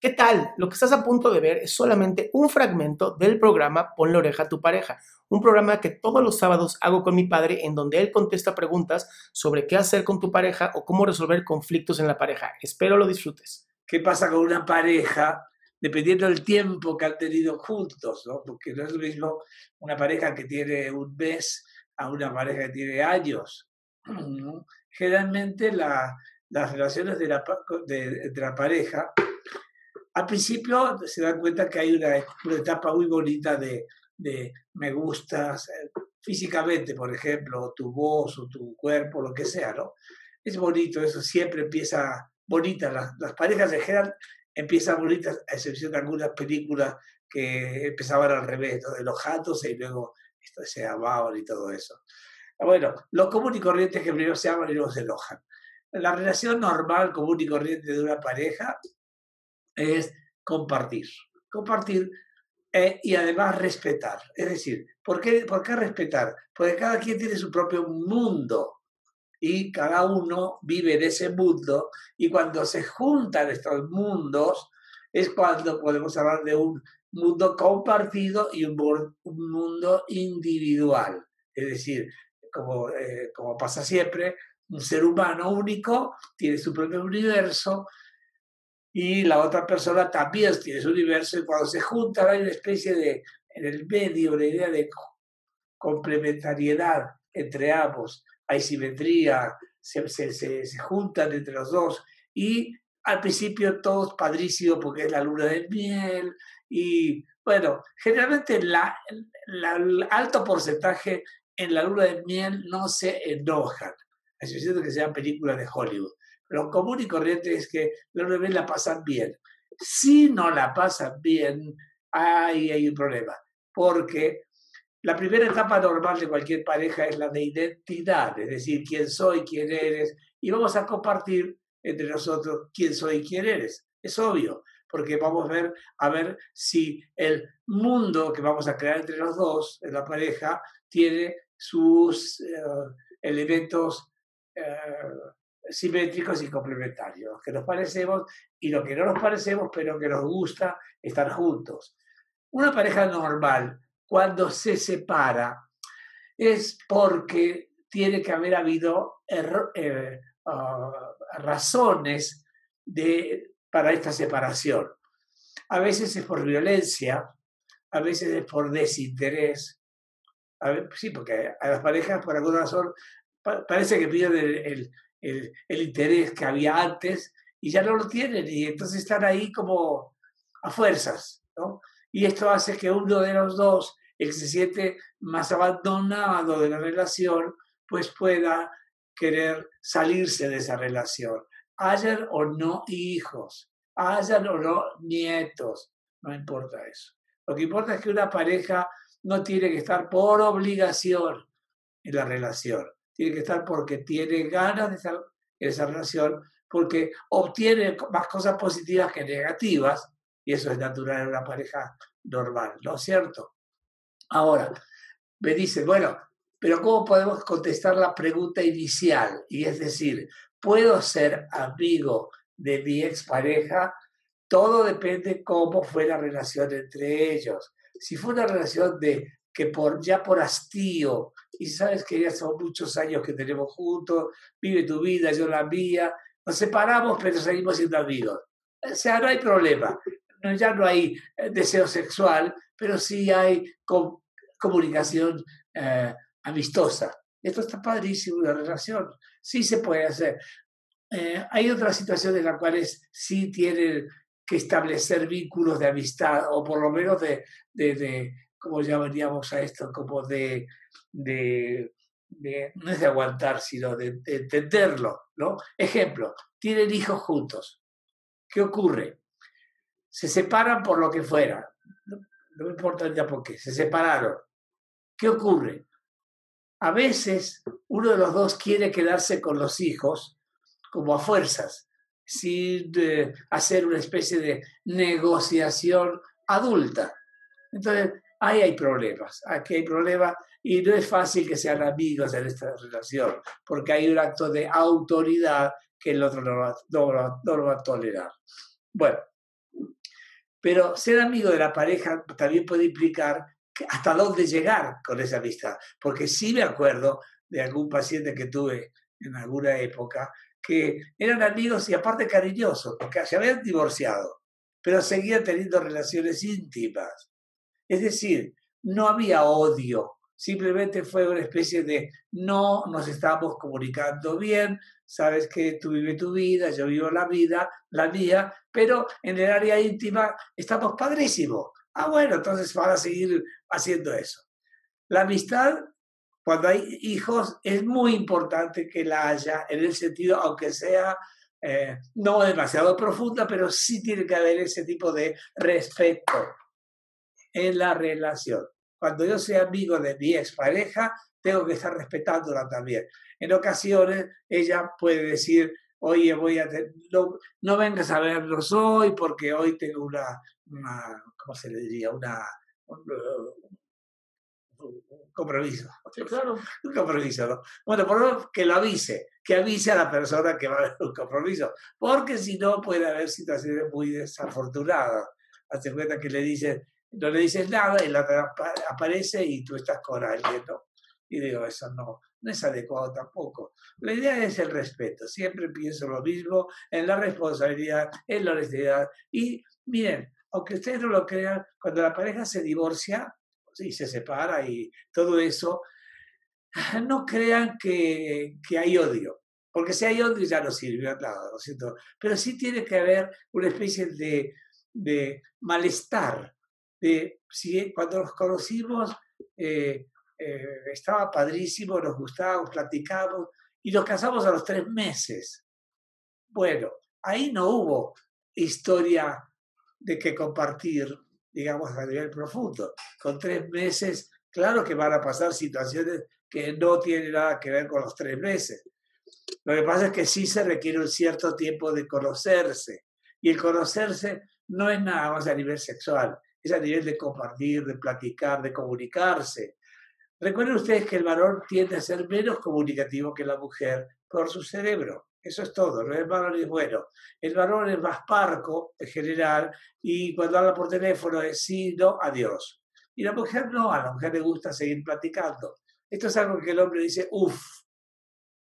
¿Qué tal? Lo que estás a punto de ver es solamente un fragmento del programa Pon la oreja a tu pareja, un programa que todos los sábados hago con mi padre en donde él contesta preguntas sobre qué hacer con tu pareja o cómo resolver conflictos en la pareja. Espero lo disfrutes. ¿Qué pasa con una pareja dependiendo del tiempo que han tenido juntos? ¿no? Porque no es lo mismo una pareja que tiene un mes a una pareja que tiene años. Generalmente las relaciones de la, de la pareja al principio se dan cuenta que hay una, etapa muy bonita de, me gustas eh, físicamente, por ejemplo, tu voz o tu cuerpo, lo que sea, ¿no? Es bonito, eso siempre empieza bonita. Las, parejas en general empiezan bonitas, a excepción de algunas películas que empezaban al revés, ¿no? de y luego esto, se amaban y todo eso. Bueno, lo común y corriente es que primero se aman y luego se enojan. La relación normal, común y corriente de una pareja es compartir. Compartir eh, y además respetar. Es decir, ¿por qué, ¿por qué respetar? Porque cada quien tiene su propio mundo y cada uno vive en ese mundo y cuando se juntan estos mundos es cuando podemos hablar de un mundo compartido y un, mundo individual. Es decir, como, eh, como pasa siempre, un ser humano único tiene su propio universo y la otra persona también tiene su universo y cuando se juntan hay una especie de, en el medio, una idea de complementariedad entre ambos, hay simetría, se, se, se, juntan entre los dos y al principio todo es padrísimo porque es la luna de miel y bueno, generalmente la, el alto porcentaje en la luna de miel no se enojan, a excepción de que sean películas de Hollywood. Lo común y corriente es que los bebés la pasan bien. Si no la pasan bien, ahí hay un problema. Porque la primera etapa normal de cualquier pareja es la de identidad, es decir, quién soy, quién eres, y vamos a compartir entre nosotros quién soy y quién eres. Es obvio, porque vamos a ver, a ver si el mundo que vamos a crear entre los dos, en la pareja, tiene sus eh, elementos eh, simétricos y complementarios, que nos parecemos y lo que no nos parecemos, pero que nos gusta estar juntos. Una pareja normal, cuando se separa, es porque tiene que haber habido eh, ah, razones de, para esta separación. A veces es por violencia, a veces es por desinterés. sí, porque a las parejas, por alguna razón, parece que pierden el, el, interés que había antes y ya no lo tienen y entonces están ahí como a fuerzas, ¿no? Y esto hace que uno de los dos, el que se siente más abandonado de la relación, pues pueda querer salirse de esa relación. Hayan o no hijos, hayan o no nietos, no importa eso. Lo que importa es que una pareja no tiene que estar por obligación en la relación tiene que estar porque tiene ganas de estar en esa relación, porque obtiene más cosas positivas que negativas, y eso es natural en una pareja normal, ¿no es cierto? Ahora, me dice, bueno, pero ¿cómo podemos contestar la pregunta inicial? Y es decir, ¿puedo ser amigo de mi expareja? Todo depende cómo fue la relación entre ellos. Si fue una relación de que por, ya por hastío, y sabes que ya son muchos años que tenemos juntos, vive tu vida, yo la mía, nos separamos pero seguimos siendo amigos. O sea, no hay problema, ya no hay eh, deseo sexual, pero sí hay comunicación eh, amistosa. Esto está padrísimo, la relación, sí se puede hacer. Eh, hay otras situaciones en las cuales sí tienen que establecer vínculos de amistad o por lo menos de, de como llamaríamos a esto? Como de, de, no es de aguantar, sino de, entenderlo, ¿no? Ejemplo, tienen hijos juntos. ¿Qué ocurre? Se separan por lo que fuera. No, me importa ya por qué, se separaron. ¿Qué ocurre? A veces uno de los dos quiere quedarse con los hijos como a fuerzas, sin eh, hacer una especie de negociación adulta. Entonces, ahí hay problemas, aquí hay problemas y no es fácil que sean amigos en esta relación, porque hay un acto de autoridad que el otro no, lo va a tolerar. Bueno, Pero ser amigo de la pareja también puede implicar hasta dónde llegar con esa amistad. Porque sí me acuerdo de algún paciente que tuve en alguna época que eran amigos y aparte cariñosos, porque se habían divorciado, pero seguían teniendo relaciones íntimas. Es decir, no había odio, simplemente fue una especie de no nos estamos comunicando bien, sabes que tú vives tu vida, yo vivo la vida, la mía, pero en el área íntima estamos padrísimos. Ah, bueno, entonces van a seguir haciendo eso. La amistad, cuando hay hijos, es muy importante que la haya, en el sentido, aunque sea eh, no demasiado profunda, pero sí tiene que haber ese tipo de respeto en la relación. Cuando yo sea amigo de mi expareja, tengo que estar respetándola también. En ocasiones ella puede decir, oye, voy a no, no, vengas a vernos hoy porque hoy tengo una, una ¿cómo se le diría? Una, un, compromiso. claro. Un compromiso, ¿no? Bueno, por lo menos que lo avise, que avise a la persona que va a haber un compromiso, porque si no puede haber situaciones muy desafortunadas. Hace cuenta que le dices, no le dices nada la aparece y tú estás con alguien, ¿no? Y digo, eso no, no es adecuado tampoco. La idea es el respeto. Siempre pienso lo mismo en la responsabilidad, en la honestidad. Y miren, aunque ustedes no lo crean, cuando la pareja se divorcia y se separa y todo eso, no crean que, que hay odio. Porque si hay odio ya no sirve nada, ¿no siento? Pero sí tiene que haber una especie de, de malestar. De, si, cuando nos conocimos, eh, eh, estaba padrísimo, nos gustábamos, platicamos y nos casamos a los tres meses. Bueno, ahí no hubo historia de que compartir, digamos, a nivel profundo. Con tres meses, claro que van a pasar situaciones que no tienen nada que ver con los tres meses. Lo que pasa es que sí se requiere un cierto tiempo de conocerse. Y el conocerse no es nada más a nivel sexual, es a nivel de compartir, de platicar, de comunicarse. Recuerden ustedes que el varón tiende a ser menos comunicativo que la mujer por su cerebro. Eso es todo, no es malo ni bueno. El varón es más parco en general y cuando habla por teléfono es sí, no, adiós. Y la mujer no, a la mujer le gusta seguir platicando. Esto es algo que el hombre dice, uff,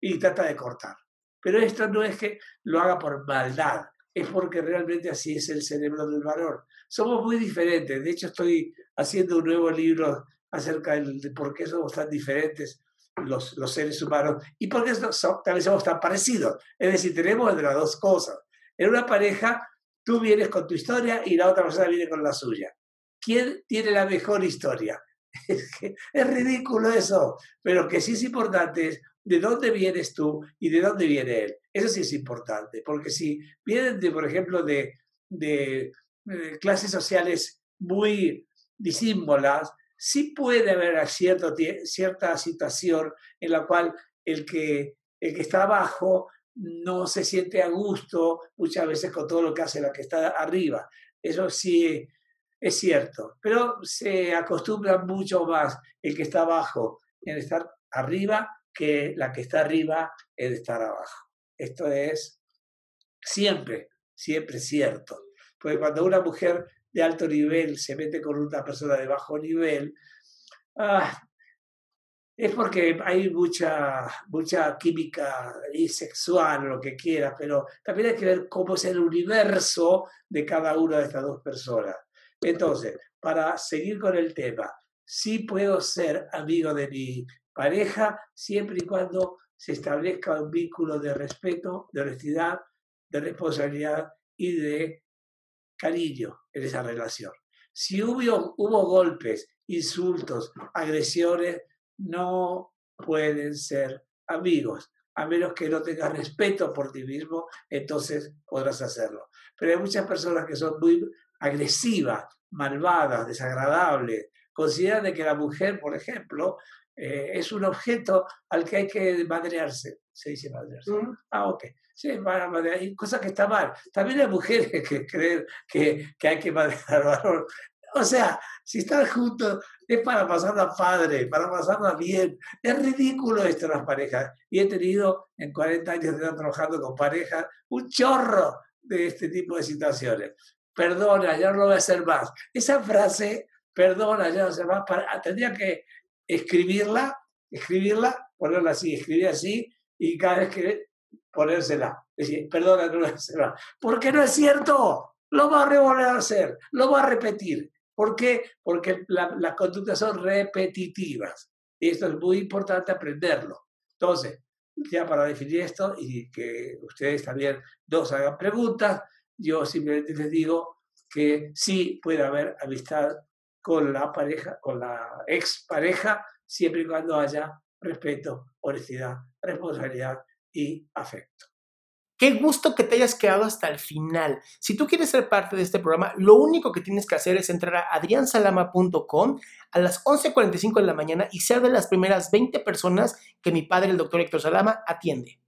y trata de cortar. Pero esto no es que lo haga por maldad, es porque realmente así es el cerebro del varón. Somos muy diferentes. De hecho, estoy haciendo un nuevo libro acerca de por qué somos tan diferentes los, los seres humanos y por qué también somos tan parecidos. Es decir, tenemos de las dos cosas. En una pareja, tú vienes con tu historia y la otra persona viene con la suya. ¿Quién tiene la mejor historia? Es, ridículo eso, pero que sí es importante es de dónde vienes tú y de dónde viene él. Eso sí es importante, porque si vienen, de, por ejemplo, de, de, de clases sociales muy disímbolas, sí puede haber cierto, cierta situación en la cual el que, el que está abajo no se siente a gusto muchas veces con todo lo que hace la que está arriba. Eso sí es cierto, pero se acostumbra mucho más el que está abajo en estar arriba que la que está arriba en estar abajo. Esto es siempre, siempre cierto. Porque cuando una mujer de alto nivel se mete con una persona de bajo nivel, ah, es porque hay mucha, mucha química y sexual, lo que quieras, pero también hay que ver cómo es el universo de cada una de estas dos personas. Entonces, para seguir con el tema, sí puedo ser amigo de mi pareja siempre y cuando se establezca un vínculo de respeto, de honestidad, de responsabilidad y de cariño en esa relación. Si hubo, hubo golpes, insultos, agresiones, no pueden ser amigos. A menos que no tengas respeto por ti mismo, entonces podrás hacerlo. Pero hay muchas personas que son muy agresivas, malvadas, desagradables. Consideran que la mujer, por ejemplo, eh, es un objeto al que hay que madrearse. Se dice madrearse. Ah, ok. Sí, hay cosas que está mal. También hay mujeres que creen que, que hay que madrear al varón. O sea, si están juntos es para pasarla padre, para pasarla bien. Es ridículo esto en las parejas. Y he tenido en 40 años de estar trabajando con parejas un chorro de este tipo de situaciones. perdona, ya no lo voy a hacer más. Esa frase, perdona, ya no lo voy a hacer más, para, tendría que escribirla, escribirla, ponerla así, escribir así, y cada vez que ponérsela. Decir, perdona, no lo voy a hacer más. Porque no es cierto, lo va a volver a hacer, lo va a repetir. ¿Por qué? Porque las conductas son repetitivas. Y esto es muy importante aprenderlo. Entonces, ya para definir esto y que ustedes también nos hagan preguntas, yo simplemente les digo que sí puede haber amistad con la pareja, con la ex pareja, siempre y cuando haya respeto, honestidad, responsabilidad y afecto. Qué gusto que te hayas quedado hasta el final. Si tú quieres ser parte de este programa, lo único que tienes que hacer es entrar a adriansalama.com a las 11.45 de la mañana y ser de las primeras 20 personas que mi padre, el doctor Héctor Salama, atiende.